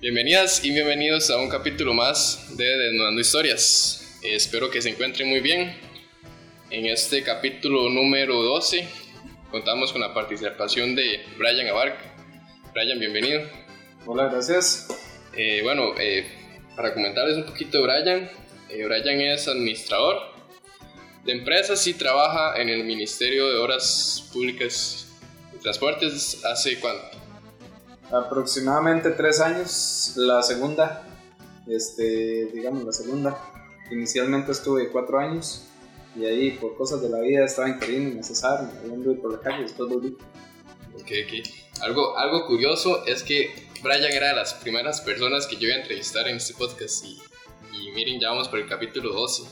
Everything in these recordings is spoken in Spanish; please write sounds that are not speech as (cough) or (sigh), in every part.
Bienvenidas y bienvenidos a un capítulo más de Desnudando Historias. Eh, espero que se encuentren muy bien. En este capítulo número 12 contamos con la participación de Brian Abarca. Brian, bienvenido. Hola, gracias. Eh, bueno, eh, para comentarles un poquito de Brian, Brian es administrador de empresas y trabaja en el Ministerio de Obras Públicas y Transportes hace cuánto? Aproximadamente tres años. La segunda, este, digamos la segunda. Inicialmente estuve cuatro años y ahí por cosas de la vida estaba en Carino, en Cesar, yendo por la calle, después volví. Ok, ok. Algo, algo curioso es que Brian era de las primeras personas que yo iba a entrevistar en este podcast y, y miren, ya vamos por el capítulo 12.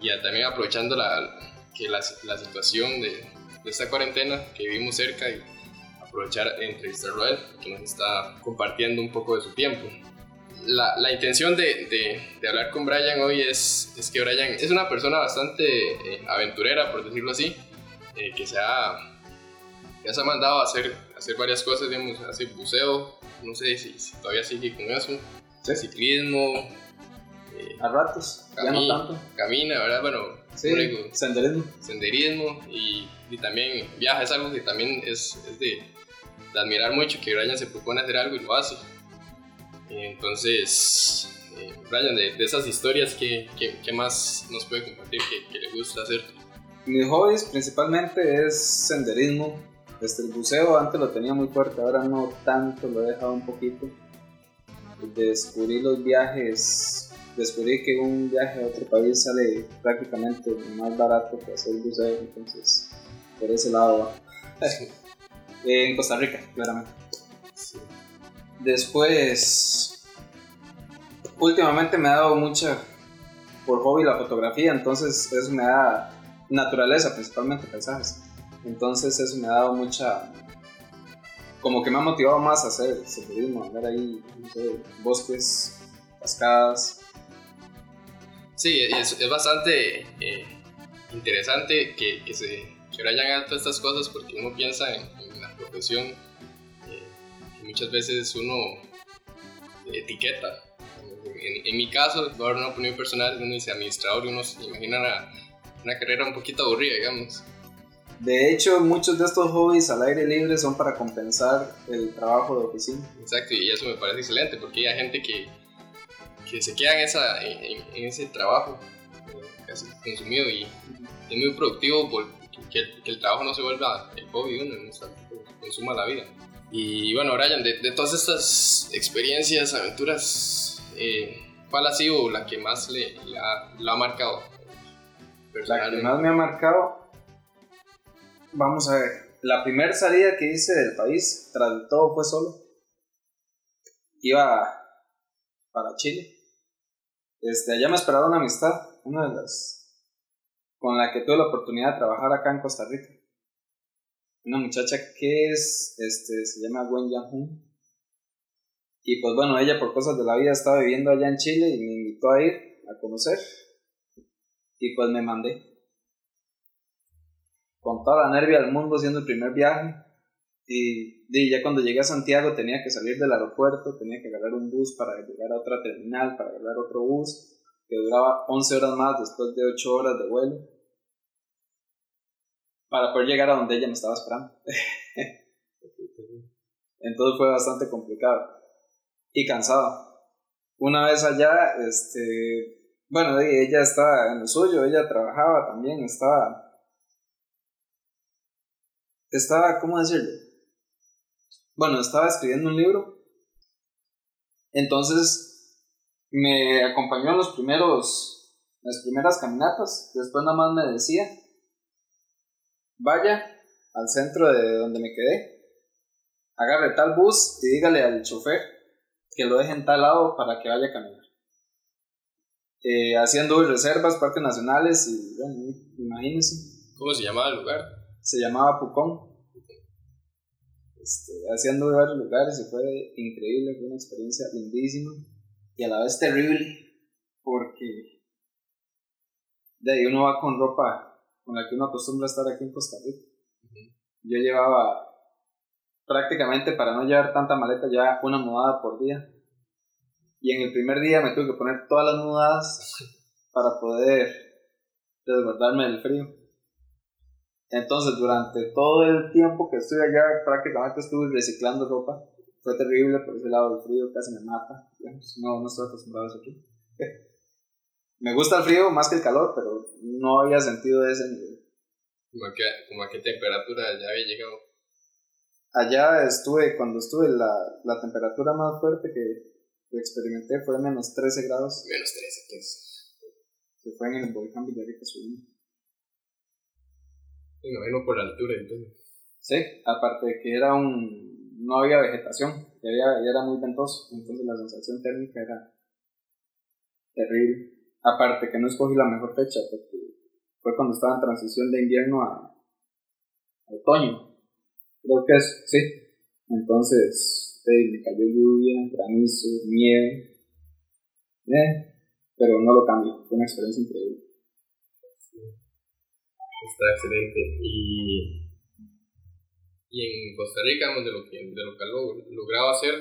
Y también aprovechando la, que la, la situación de, de esta cuarentena que vivimos cerca y aprovechar e entrevistarlo a él, que nos está compartiendo un poco de su tiempo. La, la intención de, de, de, hablar con Brian hoy es, es, que Brian es una persona bastante eh, aventurera, por decirlo así, eh, que, se ha, que se ha mandado a hacer, a hacer varias cosas, digamos, hacer buceo, no sé si, si todavía sigue con eso, ¿Sí? ciclismo. Eh, a ratos, ya no tanto. Camina, ¿verdad? Bueno, sí, senderismo. Senderismo y, y, también viaja, es algo que también es, es de, de admirar mucho que Brian se propone hacer algo y lo hace. Entonces, eh, Brian, de, de, esas historias, ¿qué, ¿qué, qué, más nos puede compartir que, que, le gusta hacer? Mis hobbies principalmente es senderismo. Este, el buceo antes lo tenía muy fuerte, ahora no tanto, lo he dejado un poquito. Descubrí los viajes, descubrí que un viaje a otro país sale prácticamente más barato que hacer buceo, entonces por ese lado (laughs) en Costa Rica, claramente. Sí. Después, últimamente me ha dado mucha, por hobby, la fotografía, entonces eso me da naturaleza, principalmente paisajes. Entonces eso me ha dado mucha, como que me ha motivado más a hacer senderismo, andar ahí, no sé, bosques, cascadas. Sí, es, es bastante eh, interesante que, que, se que vayan a todas estas cosas porque uno piensa en, profesión eh, muchas veces uno etiqueta. En, en, mi caso, voy a dar una opinión personal, uno dice administrador y uno se imagina una, una carrera un poquito aburrida, digamos. De hecho, muchos de estos hobbies al aire libre son para compensar el trabajo de oficina. Exacto, y eso me parece excelente porque hay gente que, que se queda en, esa, en, en ese trabajo eh, casi consumido y es muy productivo que el, que el, trabajo no se vuelva el hobby uno, no consuma la vida. Y bueno, Brian, de, todas estas experiencias, aventuras, eh, ¿cuál ha sido la que más le, ha, le ha, marcado? La que más me ha marcado, vamos a ver, la primera salida que hice del país, tras todo fue solo. Iba para Chile. Este, allá me esperaba una amistad, una de las con la que tuve la oportunidad de trabajar acá en Costa Rica una muchacha que es, este, se llama Gwen Yang Y pues bueno, ella por cosas de la vida estaba viviendo allá en Chile y me invitó a ir a conocer. Y pues me mandé. Con toda la nervia del mundo haciendo el primer viaje. Y, y, ya cuando llegué a Santiago tenía que salir del aeropuerto, tenía que agarrar un bus para llegar a otra terminal, para agarrar otro bus, que duraba 11 horas más después de 8 horas de vuelo para poder llegar a donde ella me estaba esperando. (laughs) Entonces fue bastante complicado y cansado. Una vez allá, este, bueno, ella estaba en lo suyo, ella trabajaba también, estaba, estaba, ¿cómo decirlo? Bueno, estaba escribiendo un libro. Entonces me acompañó en los primeros, las primeras caminatas. Después nada más me decía, vaya al centro de donde me quedé, agarre tal bus y dígale al chofer que lo deje en tal lado para que vaya a caminar. Eh, haciendo reservas, parques nacionales y bueno, imagínense. ¿Cómo se llamaba el lugar? Se llamaba Pucón. Este, haciendo varios lugares y fue increíble, fue una experiencia lindísima y a la vez terrible porque de ahí uno va con ropa con la que uno acostumbra estar aquí en Costa Rica. Yo llevaba prácticamente para no llevar tanta maleta ya una mudada por día. Y en el primer día me tuve que poner todas las mudadas para poder resguardarme del frío. Entonces, durante todo el tiempo que estuve allá, prácticamente estuve reciclando ropa. Fue terrible por ese lado del frío, casi me mata. No, no estoy acostumbrado a eso aquí. Me gusta el frío más que el calor, pero no había sentido ese nivel. ¿Cómo a qué, como a qué temperatura ya había llegado? Allá estuve, cuando estuve, la, la temperatura más fuerte que, experimenté fue menos 13 grados. Menos 13, pues. Que fue en el volcán Villarrica Subino. Me imagino por la altura entonces. Sí, aparte de que era un. no había vegetación, ya, era muy ventoso, entonces la sensación térmica era terrible. Aparte que no escogí la mejor fecha, porque fue cuando estaba en transición de invierno a, otoño. Creo que es, sí. Entonces, me cayó lluvia, granizo, nieve. Eh, pero no lo cambio, fue una experiencia increíble. Está excelente. Y, y en Costa Rica, de lo que, de lo que logrado hacer,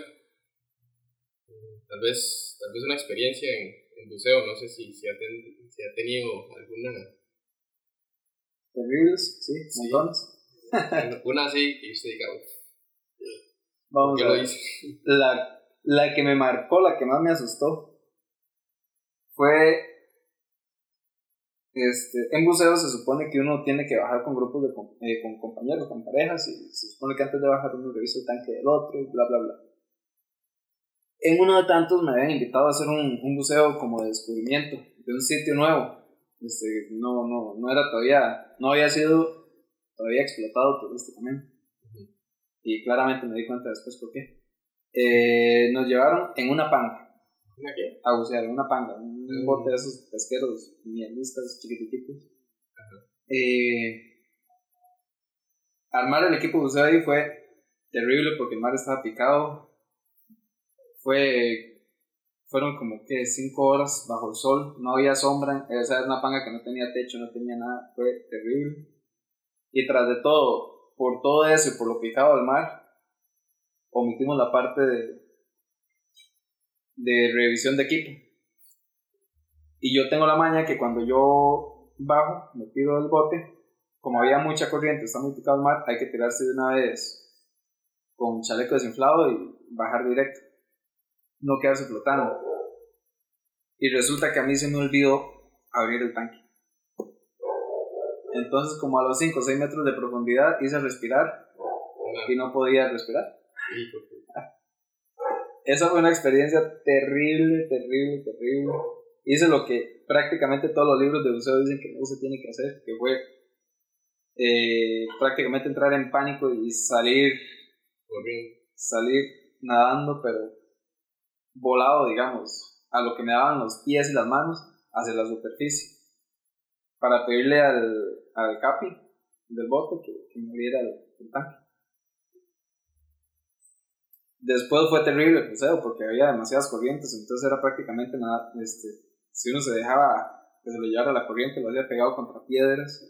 tal vez, tal vez una experiencia en, en buceo, no sé si, si, ha si ha tenido alguna Terribles, sí, sí. Una sí, y usted diga, Vamos a ver. La, la que me marcó, la que más me asustó, fue. Este, en buceo se supone que uno tiene que bajar con grupos de eh, con compañeros, con parejas, y se supone que antes de bajar uno revisa el tanque del otro, y bla, bla, bla. En uno de tantos me habían invitado a hacer un, un buceo como de descubrimiento de un sitio nuevo este, no, no, no era todavía, no había sido todavía explotado turísticamente. Y claramente me di cuenta después por qué. Eh, nos llevaron en una panga. ¿Una qué? A bucear, en una panga, un mm. bote de esos pesqueros mielistas chiquititos. Eh, armar el equipo de buceo ahí fue terrible porque el mar estaba picado. Fue fueron como que cinco horas bajo el sol, no había sombra, o sea, era una panga que no tenía techo, no tenía nada, fue terrible. Y tras de todo, por todo eso y por lo picado del mar, omitimos la parte de, de revisión de equipo. Y yo tengo la maña que cuando yo bajo, me tiro del bote, como había mucha corriente, está muy picado el mar, hay que tirarse de una vez con chaleco desinflado y bajar directo no quedarse flotando. Y resulta que a mí se me olvidó abrir el tanque. Entonces, como a los 5 o 6 metros de profundidad, hice respirar y no podía respirar. Esa fue una experiencia terrible, terrible, terrible. Hice lo que prácticamente todos los libros de buceo dicen que no se tiene que hacer, que fue eh, prácticamente entrar en pánico y salir, salir nadando, pero volado, digamos, a lo que me daban los pies y las manos hacia la superficie, para pedirle al, al capi del bote que, que me abriera el, tanque. Después fue terrible el crucero porque había demasiadas corrientes, entonces era prácticamente nada, este, si uno se dejaba que se lo llevara la corriente, lo había pegado contra piedras,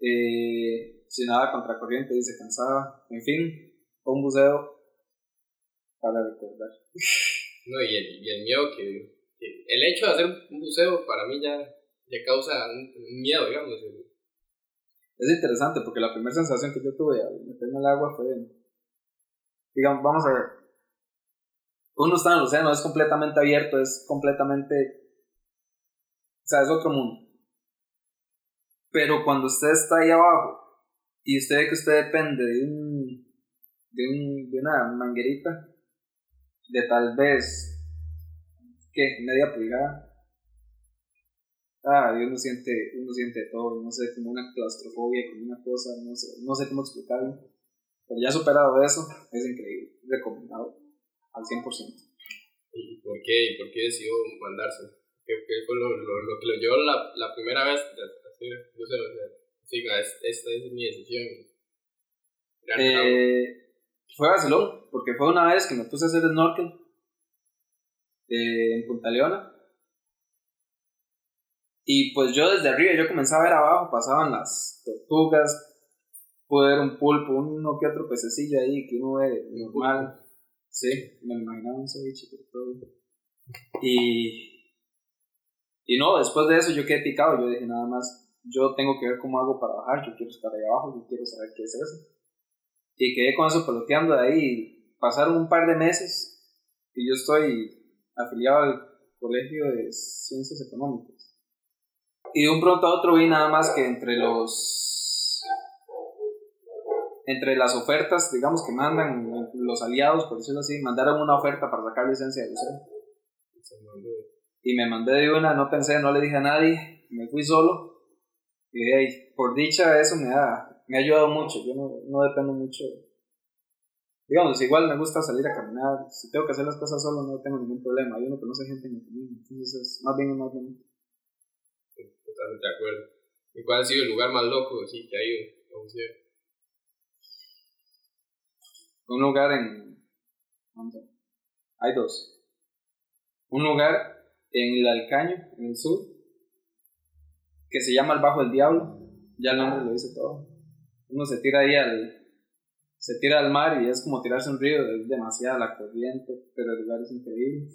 eh, si nada contra corriente y se cansaba, en fin, un buceo para recordar. (laughs) No, y el, y el miedo que, El hecho de hacer un buceo para mí ya, ya causa un, miedo, digamos. Es interesante porque la primera sensación que yo tuve al meterme al agua fue. Digamos, vamos a ver. Uno está en el océano, es completamente abierto, es completamente. O sea, es otro mundo. Pero cuando usted está ahí abajo y usted ve que usted depende de un. de, un, de una manguerita de tal vez, ¿qué? Media pulgada. Ah, uno siente, uno siente todo, no sé, como una claustrofobia, como una cosa, no sé, no sé cómo explicarlo. Pero ya superado eso, es increíble, recomendado al 100%. ¿Y por qué? ¿Y por qué decidió mandarse? ¿Qué, fue lo, lo, que lo llevó la, la primera vez a hacer? No sé, o esta es mi decisión. Eh, fue vacilón, porque fue una vez que me puse a hacer snorkel eh, en Punta Leona. Y pues yo desde arriba, yo comenzaba a ver abajo, pasaban las tortugas, pude ver un pulpo, uno que otro pececillo ahí que uno ve normal. Sí, me lo imaginaba un ceviche, pero todo. Y, y no, después de eso yo quedé picado, yo dije nada más, yo tengo que ver cómo hago para bajar, yo quiero estar ahí abajo, yo quiero saber qué es eso. Y quedé con eso peloteando de ahí, pasaron un par de meses y yo estoy afiliado al Colegio de Ciencias Económicas. Y de un pronto a otro vi nada más que entre los entre las ofertas, digamos, que mandan los aliados, por decirlo así, mandaron una oferta para sacar licencia de buceo. Y me mandé de una, no pensé, no le dije a nadie, me fui solo. Y ahí, por dicha, eso me ha, me ha ayudado mucho. Yo no, no dependo mucho. Digamos, igual me gusta salir a caminar. Si tengo que hacer las cosas solo, no tengo ningún problema. Uno que conoce gente en mi camino. Entonces, es más bien más bonito. Totalmente de acuerdo. ¿Y cuál ha sido el lugar más loco sí, que ha ido a bucear? un lugar en... Hay dos. Un lugar en el Alcaño, en el sur, que se llama el Bajo del Diablo. Ya el nombre lo dice todo. Uno se tira ahí al... Se tira al mar y es como tirarse un río, es demasiada la corriente, pero el lugar es increíble.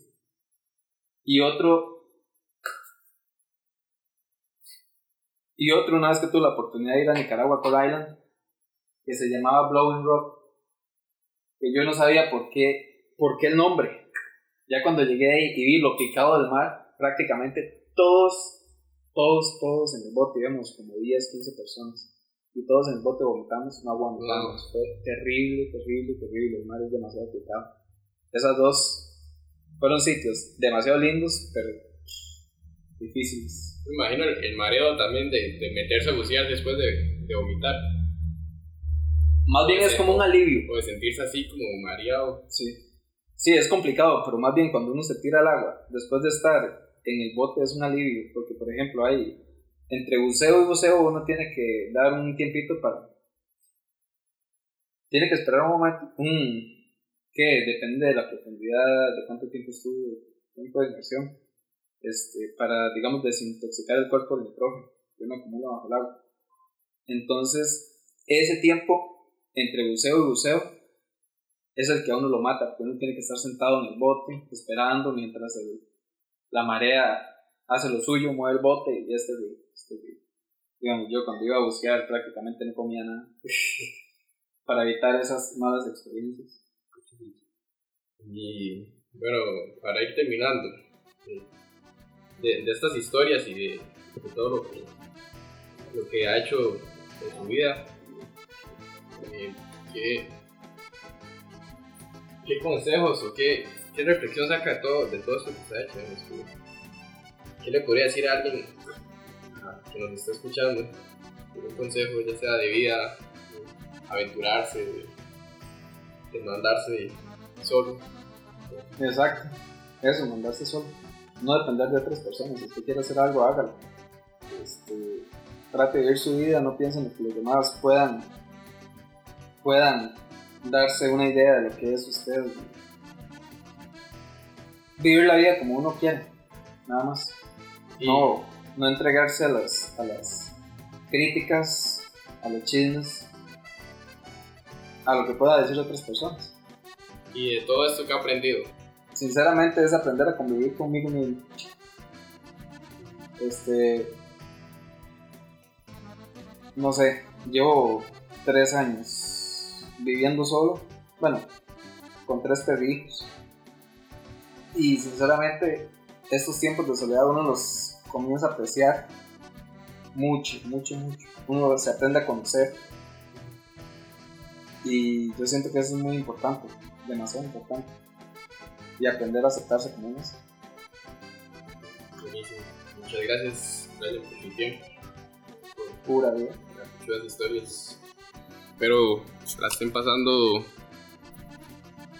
Y otro Y otro, una vez que tuve la oportunidad de ir a Nicaragua, Coral Island, que se llamaba Blowing Rock, que yo no sabía por qué, por qué el nombre. Ya cuando llegué ahí y vi lo picado del mar, prácticamente todos, todos, todos en el bote, íbamos como 10, 15 personas. Y todos en el bote vomitamos, no aguantamos. Fue terrible, terrible, terrible. El mar es demasiado picado. Esas dos fueron sitios demasiado lindos, pero difíciles. Me imagino el, mareo también de, de, meterse a bucear después de, de vomitar. Más bien es como un alivio. O de sentirse así como mareado. Sí. Sí, es complicado, pero más bien cuando uno se tira al agua, después de estar en el bote es un alivio, porque por ejemplo hay, entre buceo y buceo uno tiene que dar un tiempito para... Tiene que esperar un momento, un... que depende de la profundidad, de cuánto tiempo estuvo, tiempo de inmersión, este, para, digamos, desintoxicar el cuerpo del nitrógeno que uno acumula bajo el agua. Entonces, ese tiempo entre buceo y buceo es el que a uno lo mata, porque uno tiene que estar sentado en el bote esperando mientras la marea hace lo suyo, mueve el bote y este, este digamos, yo cuando iba a bucear prácticamente no comía nada (laughs) para evitar esas malas experiencias. Y bueno, para ir terminando, de, de estas historias y de, todo lo que, lo que ha hecho en su vida, ¿qué, qué consejos o qué, qué reflexión saca de todo, de todo esto que se ha hecho en el estudio? ¿Qué le podría decir a alguien que nos está escuchando? Un consejo, ya sea de vida, aventurarse, de, mandarse solo. Exacto, eso, mandarse solo. No depender de otras personas. Si usted quiere hacer algo, hágalo. Este, trate de vivir su vida, no piensen en que los demás puedan puedan darse una idea de lo que es usted. Vivir la vida como uno quiere, nada más. No, no entregarse a las, a las críticas, a los chismes, a lo que pueda decir otras personas. ¿Y de todo esto que ha aprendido? Sinceramente es aprender a convivir conmigo mismo. Este. No sé, llevo tres años viviendo solo, bueno, con tres perritos. Y sinceramente, estos tiempos de soledad uno los comienza a apreciar mucho, mucho, mucho. Uno se aprende a conocer. Y yo siento que eso es muy importante, demasiado importante. Y aprender a aceptarse como uno. Buenísimo. Muchas gracias, Brian, por tu tiempo. Pura vida. Muchas historias espero la estén pasando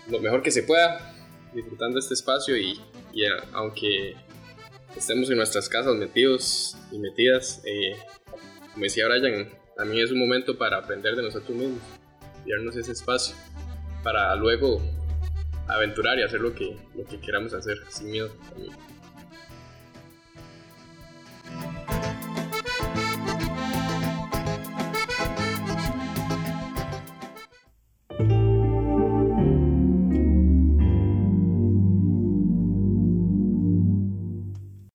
lo mejor que se pueda, disfrutando este espacio y, aunque estemos en nuestras casas metidos y metidas, eh, como decía Brian, también es un momento para aprender de nosotros mismos darnos ese espacio para luego aventurar y hacer lo que, lo que queramos hacer sin miedo. También.